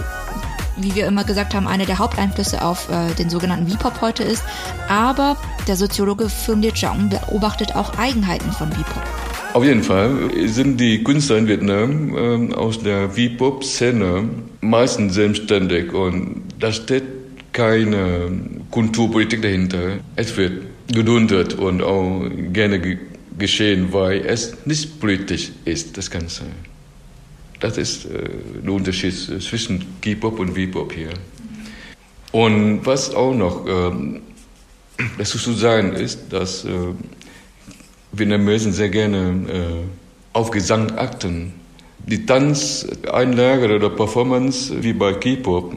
wie wir immer gesagt haben, einer der Haupteinflüsse auf äh, den sogenannten V-Pop heute ist. Aber der Soziologe Phương Liet Jong beobachtet auch Eigenheiten von V-Pop. Auf jeden Fall sind die Künstler in Vietnam äh, aus der V-Pop-Szene meistens selbstständig und da steht keine Kulturpolitik dahinter. Es wird geduldet und auch gerne ge geschehen, weil es nicht politisch ist, das Ganze. Das ist äh, der Unterschied zwischen K-Pop und V-Pop hier. Und was auch noch ähm, dazu zu sagen ist, dass äh, Vietnamesen sehr gerne äh, auf Gesang achten. Die Tanzeinlage oder Performance wie bei K-Pop,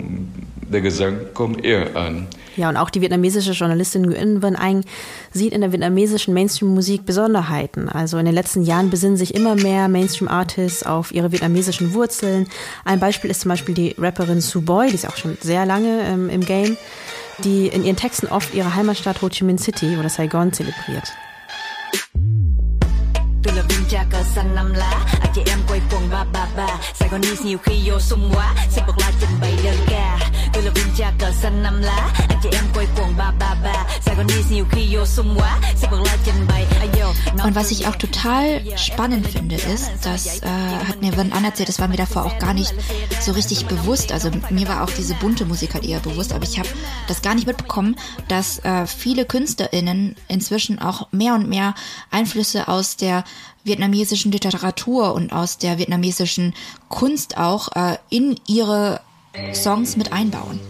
der Gesang kommt eher an. Ja, und auch die vietnamesische Journalistin Nguyen Van Anh sieht in der vietnamesischen Mainstream-Musik Besonderheiten. Also in den letzten Jahren besinnen sich immer mehr Mainstream-Artists auf ihre vietnamesischen Wurzeln. Ein Beispiel ist zum Beispiel die Rapperin Su Boy, die ist auch schon sehr lange ähm, im Game, die in ihren Texten oft ihre Heimatstadt Ho Chi Minh City oder Saigon zelebriert. Cha cờ xanh năm lá à, Chị em quay quần ba ba ba Sài Gòn nhiều khi vô sung quá Sẽ bật la trình bày đơn ca Tôi là viên cha cờ xanh năm lá. Anh chị em quay quần ba ba ba. Gòn nhiều khi vô sung quá. Sẽ bật la trình bày Und was ich auch total spannend finde, ist, das äh, hat mir Van An erzählt, das war mir davor auch gar nicht so richtig bewusst. Also mir war auch diese bunte Musik halt eher bewusst, aber ich habe das gar nicht mitbekommen, dass äh, viele KünstlerInnen inzwischen auch mehr und mehr Einflüsse aus der vietnamesischen Literatur und aus der vietnamesischen Kunst auch äh, in ihre Songs mit einbauen.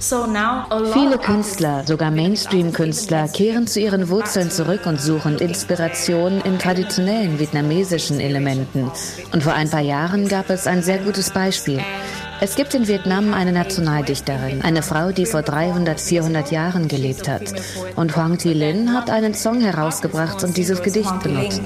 Viele Künstler, sogar Mainstream-Künstler, kehren zu ihren Wurzeln zurück und suchen Inspiration in traditionellen vietnamesischen Elementen. Und vor ein paar Jahren gab es ein sehr gutes Beispiel. Es gibt in Vietnam eine Nationaldichterin, eine Frau, die vor 300, 400 Jahren gelebt hat. Und Hoang Thi Linh hat einen Song herausgebracht und dieses Gedicht benutzt.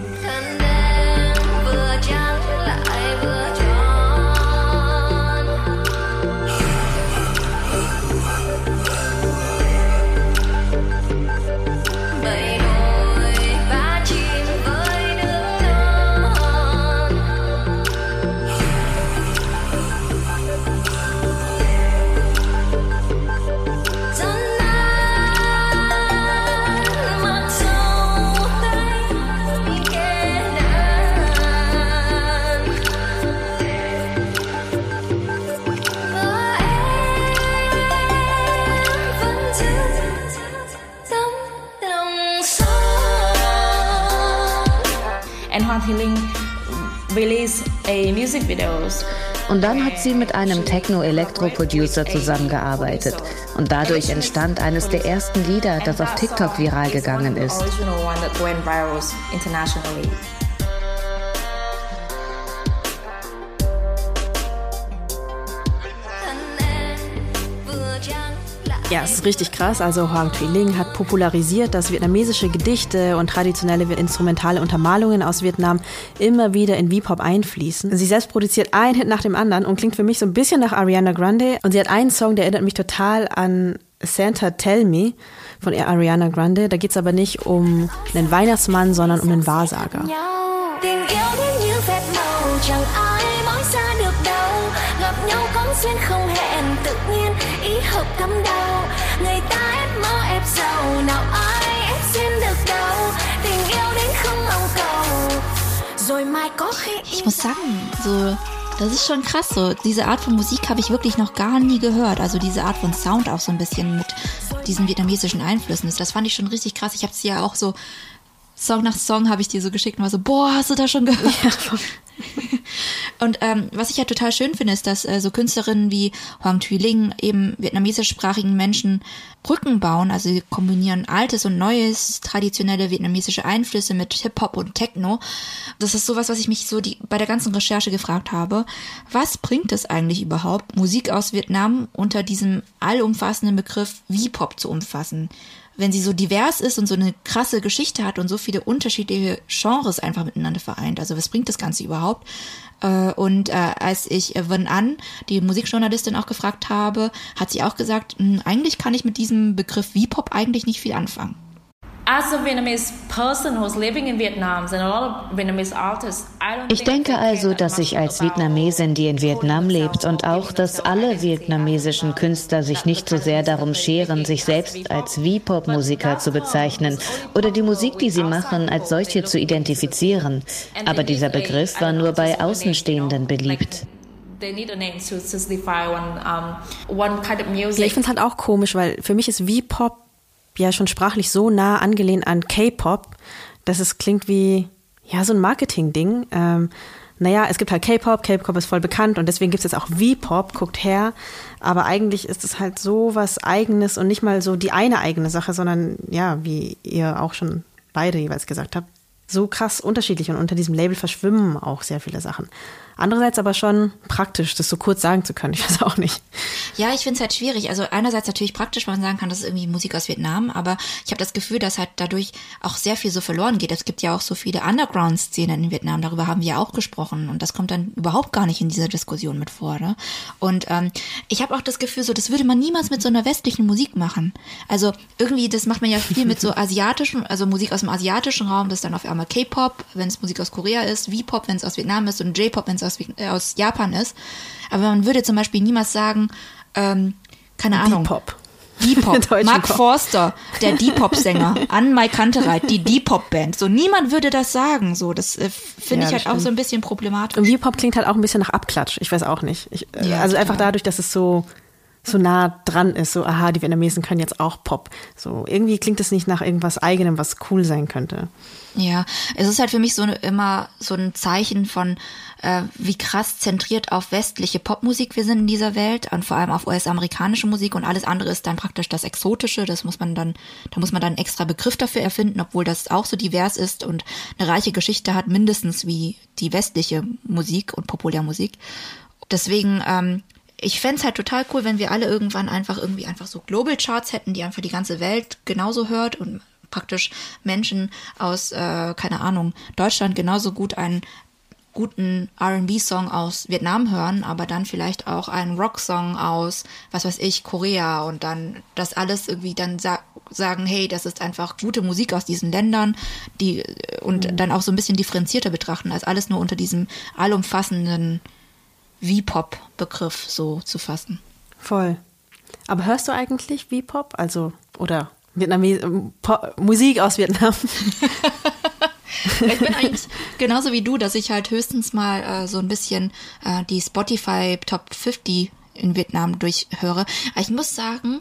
Und dann hat sie mit einem Techno-Elektro-Producer zusammengearbeitet. Und dadurch entstand eines der ersten Lieder, das auf TikTok viral gegangen ist. Ja, es ist richtig krass. Also Hoang Thuy Linh hat popularisiert, dass vietnamesische Gedichte und traditionelle instrumentale Untermalungen aus Vietnam immer wieder in V-Pop einfließen. Sie selbst produziert einen Hit nach dem anderen und klingt für mich so ein bisschen nach Ariana Grande. Und sie hat einen Song, der erinnert mich total an Santa Tell Me von Ariana Grande. Da geht es aber nicht um einen Weihnachtsmann, sondern um einen Wahrsager. xuyên Ich muss sagen, so das ist schon krass. So diese Art von Musik habe ich wirklich noch gar nie gehört. Also diese Art von Sound auch so ein bisschen mit diesen vietnamesischen Einflüssen. Das fand ich schon richtig krass. Ich habe es ja auch so Song nach Song habe ich dir so geschickt und war so, boah, hast du das schon gehört? Ja. <laughs> und ähm, was ich ja total schön finde, ist, dass äh, so Künstlerinnen wie Hoang Thuy Linh eben vietnamesischsprachigen Menschen Brücken bauen. Also sie kombinieren altes und neues, traditionelle vietnamesische Einflüsse mit Hip-Hop und Techno. Das ist sowas, was ich mich so die, bei der ganzen Recherche gefragt habe. Was bringt es eigentlich überhaupt, Musik aus Vietnam unter diesem allumfassenden Begriff V-Pop zu umfassen? wenn sie so divers ist und so eine krasse Geschichte hat und so viele unterschiedliche Genres einfach miteinander vereint. Also was bringt das Ganze überhaupt? Äh, und äh, als ich Wen An, die Musikjournalistin, auch gefragt habe, hat sie auch gesagt, hm, eigentlich kann ich mit diesem Begriff V-Pop eigentlich nicht viel anfangen. Ich denke also, dass ich als Vietnamesin, die in Vietnam lebt, und auch, dass alle vietnamesischen Künstler sich nicht so sehr darum scheren, sich selbst als V-Pop-Musiker zu bezeichnen oder die Musik, die sie machen, als solche zu identifizieren. Aber dieser Begriff war nur bei Außenstehenden beliebt. Ja, ich finde es halt auch komisch, weil für mich ist V-Pop ja schon sprachlich so nah angelehnt an K-Pop, dass es klingt wie ja so ein Marketing-Ding. Ähm, naja, es gibt halt K-Pop, K-Pop ist voll bekannt und deswegen gibt es jetzt auch V-Pop, guckt her. Aber eigentlich ist es halt so was Eigenes und nicht mal so die eine eigene Sache, sondern ja, wie ihr auch schon beide jeweils gesagt habt, so krass unterschiedlich und unter diesem Label verschwimmen auch sehr viele Sachen. Andererseits aber schon praktisch, das so kurz sagen zu können. Ich weiß auch nicht. Ja, ich finde es halt schwierig. Also einerseits natürlich praktisch, weil man sagen kann, das ist irgendwie Musik aus Vietnam, aber ich habe das Gefühl, dass halt dadurch auch sehr viel so verloren geht. Es gibt ja auch so viele Underground-Szenen in Vietnam, darüber haben wir ja auch gesprochen und das kommt dann überhaupt gar nicht in dieser Diskussion mit vor. Ne? Und ähm, ich habe auch das Gefühl, so das würde man niemals mit so einer westlichen Musik machen. Also irgendwie, das macht man ja viel mit so <laughs> asiatischen, also Musik aus dem asiatischen Raum, das dann auf einmal K-Pop, wenn es Musik aus Korea ist, V-Pop, wenn es aus Vietnam ist und J-Pop, wenn es aus, äh, aus Japan ist. Aber man würde zum Beispiel niemals sagen, ähm, keine Ahnung. Depop. Depop. <laughs> Mark Pop. Forster, der <laughs> Depop-Sänger. An Mai Kantereit, die Depop-Band. So, niemand würde das sagen. So, das äh, finde ja, ich halt stimmt. auch so ein bisschen problematisch. Und Depop klingt halt auch ein bisschen nach Abklatsch. Ich weiß auch nicht. Ich, äh, ja, also total. einfach dadurch, dass es so so nah dran ist, so, aha, die Vietnamesen können jetzt auch Pop. So, irgendwie klingt es nicht nach irgendwas eigenem, was cool sein könnte. Ja, es ist halt für mich so immer so ein Zeichen von, äh, wie krass zentriert auf westliche Popmusik wir sind in dieser Welt und vor allem auf US-amerikanische Musik und alles andere ist dann praktisch das Exotische. Das muss man dann, da muss man dann einen extra Begriff dafür erfinden, obwohl das auch so divers ist und eine reiche Geschichte hat, mindestens wie die westliche Musik und Populärmusik. Deswegen, ähm, ich fände halt total cool, wenn wir alle irgendwann einfach irgendwie einfach so Global Charts hätten, die einfach die ganze Welt genauso hört und praktisch Menschen aus, äh, keine Ahnung, Deutschland genauso gut einen guten RB-Song aus Vietnam hören, aber dann vielleicht auch einen Rock-Song aus, was weiß ich, Korea und dann das alles irgendwie dann sa sagen, hey, das ist einfach gute Musik aus diesen Ländern, die und mhm. dann auch so ein bisschen differenzierter betrachten, als alles nur unter diesem allumfassenden V-Pop-Begriff so zu fassen. Voll. Aber hörst du eigentlich V-Pop? Also, oder Vietnames Musik aus Vietnam? <laughs> ich bin eigentlich genauso wie du, dass ich halt höchstens mal äh, so ein bisschen äh, die Spotify Top 50 in Vietnam durchhöre. Aber ich muss sagen,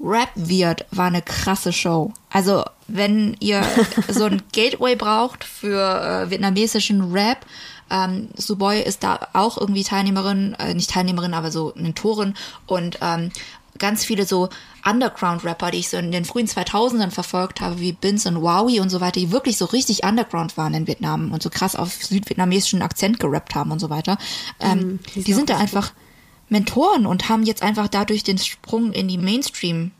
Rap Weird war eine krasse Show. Also, wenn ihr so ein Gateway braucht für äh, vietnamesischen Rap, ähm, Suboy ist da auch irgendwie Teilnehmerin, äh, nicht Teilnehmerin, aber so Mentorin und ähm, ganz viele so Underground-Rapper, die ich so in den frühen 2000ern verfolgt habe, wie Bins und Wowie und so weiter, die wirklich so richtig Underground waren in Vietnam und so krass auf südvietnamesischen Akzent gerappt haben und so weiter. Ähm, mhm, die, die sind da einfach Mentoren und haben jetzt einfach dadurch den Sprung in die Mainstream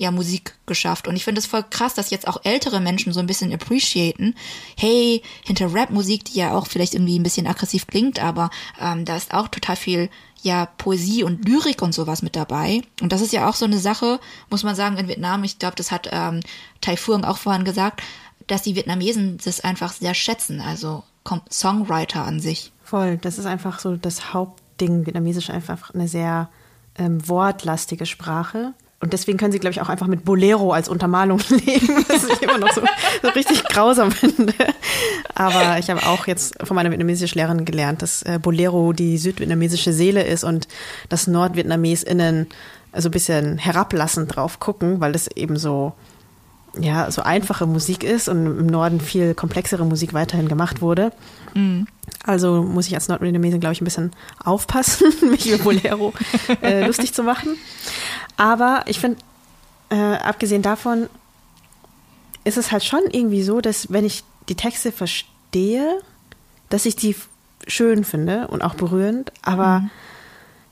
ja Musik geschafft. Und ich finde es voll krass, dass jetzt auch ältere Menschen so ein bisschen appreciaten, hey, hinter Rap-Musik, die ja auch vielleicht irgendwie ein bisschen aggressiv klingt, aber ähm, da ist auch total viel ja Poesie und Lyrik und sowas mit dabei. Und das ist ja auch so eine Sache, muss man sagen, in Vietnam, ich glaube, das hat ähm, Tai Phuong auch vorhin gesagt, dass die Vietnamesen das einfach sehr schätzen, also Songwriter an sich. Voll, das ist einfach so das Hauptding. Vietnamesisch einfach eine sehr ähm, wortlastige Sprache. Und deswegen können sie, glaube ich, auch einfach mit Bolero als Untermalung <laughs> leben, was ich immer noch so, so richtig grausam finde. Aber ich habe auch jetzt von meiner vietnamesischen Lehrerin gelernt, dass äh, Bolero die südvietnamesische Seele ist und dass NordvietnamesInnen so ein bisschen herablassend drauf gucken, weil das eben so, ja, so einfache Musik ist und im Norden viel komplexere Musik weiterhin gemacht wurde. Mhm. Also muss ich als Nordvietnamesin, glaube ich, ein bisschen aufpassen, <laughs> mich über Bolero äh, <laughs> lustig zu machen. Aber ich finde, äh, abgesehen davon, ist es halt schon irgendwie so, dass wenn ich die Texte verstehe, dass ich die schön finde und auch berührend, aber mhm.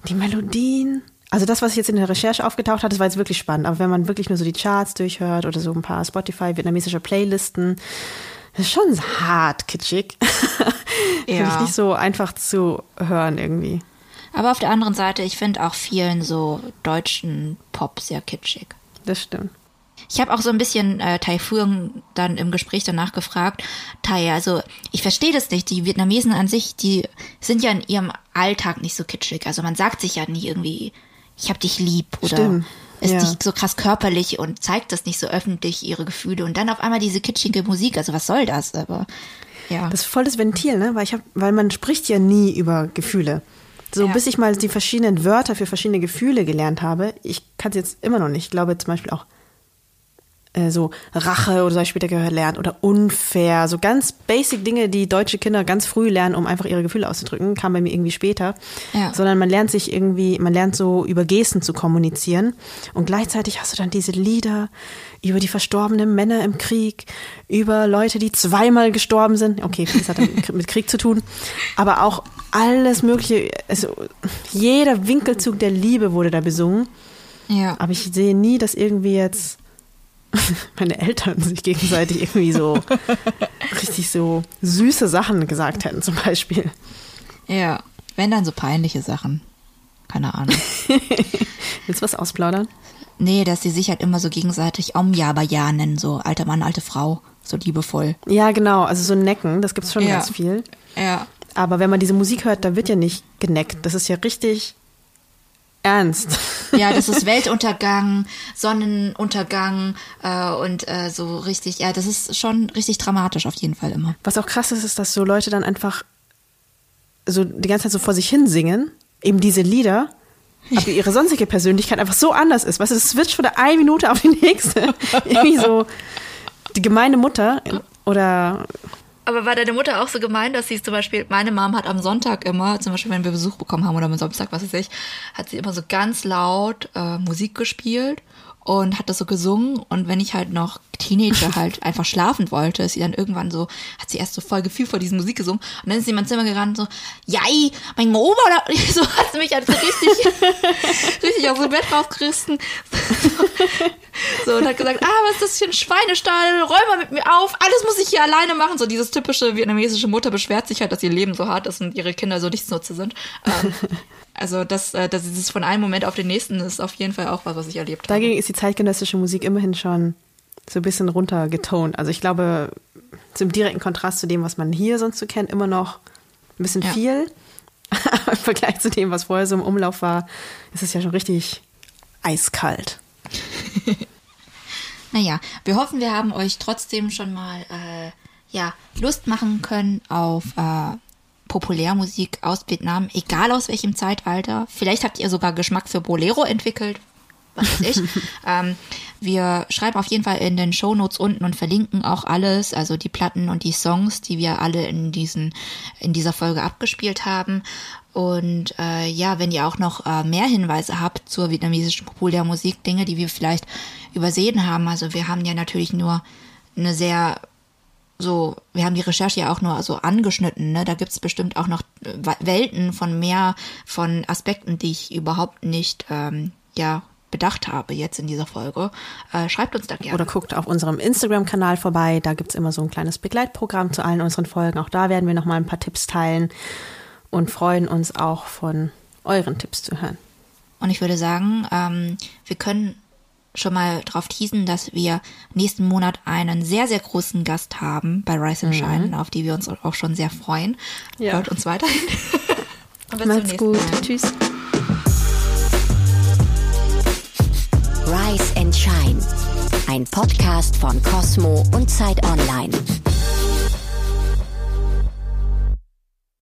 die Melodien, also das, was ich jetzt in der Recherche aufgetaucht hat, das war jetzt wirklich spannend, aber wenn man wirklich nur so die Charts durchhört oder so ein paar Spotify vietnamesische Playlisten, das ist schon hart kitschig. Ja. <laughs> Finde ich nicht so einfach zu hören irgendwie. Aber auf der anderen Seite, ich finde auch vielen so deutschen Pop sehr kitschig. Das stimmt. Ich habe auch so ein bisschen äh, Tai dann im Gespräch danach gefragt. Tai, also ich verstehe das nicht. Die Vietnamesen an sich, die sind ja in ihrem Alltag nicht so kitschig. Also man sagt sich ja nie irgendwie, ich hab dich lieb oder Stimmt. ist ja. nicht so krass körperlich und zeigt das nicht so öffentlich, ihre Gefühle. Und dann auf einmal diese kitschige Musik. Also was soll das? Aber ja. Das ist voll das Ventil, ne? Weil ich hab, weil man spricht ja nie über Gefühle. So, ja. bis ich mal die verschiedenen Wörter für verschiedene Gefühle gelernt habe, ich kann es jetzt immer noch nicht. Ich glaube zum Beispiel auch äh, so Rache oder so habe ich später gelernt oder unfair, so ganz basic Dinge, die deutsche Kinder ganz früh lernen, um einfach ihre Gefühle auszudrücken, kam bei mir irgendwie später. Ja. Sondern man lernt sich irgendwie, man lernt so über Gesten zu kommunizieren und gleichzeitig hast du dann diese Lieder über die verstorbenen Männer im Krieg, über Leute, die zweimal gestorben sind. Okay, das hat mit Krieg zu tun, aber auch alles Mögliche, also jeder Winkelzug der Liebe wurde da besungen. Ja. Aber ich sehe nie, dass irgendwie jetzt <laughs> meine Eltern sich gegenseitig irgendwie so <laughs> richtig so süße Sachen gesagt hätten, zum Beispiel. Ja, wenn dann so peinliche Sachen. Keine Ahnung. <laughs> Willst du was ausplaudern? Nee, dass sie sich halt immer so gegenseitig Om ja, aber ja nennen, so alter Mann, alte Frau, so liebevoll. Ja, genau, also so Necken, das gibt's schon ja. ganz viel. Ja. Aber wenn man diese Musik hört, da wird ja nicht geneckt. Das ist ja richtig ernst. Ja, das ist Weltuntergang, Sonnenuntergang äh, und äh, so richtig, ja, das ist schon richtig dramatisch auf jeden Fall immer. Was auch krass ist, ist, dass so Leute dann einfach so die ganze Zeit so vor sich hin singen, eben diese Lieder <laughs> aber ihre sonstige Persönlichkeit einfach so anders ist. Weißt du, das switcht von der einen Minute auf die nächste. <laughs> Irgendwie so die gemeine Mutter oder aber war deine Mutter auch so gemein, dass sie zum Beispiel, meine Mom hat am Sonntag immer, zum Beispiel wenn wir Besuch bekommen haben oder am Samstag, was weiß ich, hat sie immer so ganz laut äh, Musik gespielt und hat das so gesungen. Und wenn ich halt noch Teenager halt einfach schlafen wollte, ist sie dann irgendwann so, hat sie erst so voll Gefühl vor dieser Musik gesungen und dann ist sie in mein Zimmer gerannt so, jai, mein Oma, oder <laughs> so hat sie mich halt so richtig, <laughs> richtig aus dem Bett rausgerissen. <laughs> So, und hat gesagt, ah, was ist das für ein Schweinestall, räum mal mit mir auf, alles muss ich hier alleine machen. So dieses typische vietnamesische Mutter beschwert sich halt, dass ihr Leben so hart ist und ihre Kinder so nichtsnutze sind. Ähm, also das, äh, das ist von einem Moment auf den nächsten ist auf jeden Fall auch was, was ich erlebt habe. Dagegen ist die zeitgenössische Musik immerhin schon so ein bisschen runtergetont. Also ich glaube, zum direkten Kontrast zu dem, was man hier sonst so kennt, immer noch ein bisschen ja. viel. <laughs> Im Vergleich zu dem, was vorher so im Umlauf war, ist es ja schon richtig eiskalt. <laughs> naja, wir hoffen, wir haben euch trotzdem schon mal äh, ja, Lust machen können auf äh, Populärmusik aus Vietnam, egal aus welchem Zeitalter. Vielleicht habt ihr sogar Geschmack für Bolero entwickelt. Was weiß ich. <laughs> ähm, wir schreiben auf jeden Fall in den Show Notes unten und verlinken auch alles, also die Platten und die Songs, die wir alle in diesen in dieser Folge abgespielt haben. Und äh, ja, wenn ihr auch noch äh, mehr Hinweise habt zur vietnamesischen Populärmusik, Dinge, die wir vielleicht übersehen haben. Also wir haben ja natürlich nur eine sehr so, wir haben die Recherche ja auch nur so angeschnitten, ne? Da gibt's bestimmt auch noch äh, Welten von mehr von Aspekten, die ich überhaupt nicht ähm, ja bedacht habe jetzt in dieser Folge. Äh, schreibt uns da gerne. Oder guckt auf unserem Instagram-Kanal vorbei. Da gibt's immer so ein kleines Begleitprogramm zu allen unseren Folgen. Auch da werden wir nochmal ein paar Tipps teilen und freuen uns auch von euren Tipps zu hören. Und ich würde sagen, ähm, wir können schon mal darauf teasen, dass wir nächsten Monat einen sehr, sehr großen Gast haben bei Rise and Shine, mhm. auf die wir uns auch schon sehr freuen. Ja. Hört uns weiterhin. <laughs> Und bis Macht's gut. Mal. Tschüss. Rise and Shine, ein Podcast von Cosmo und Zeit Online.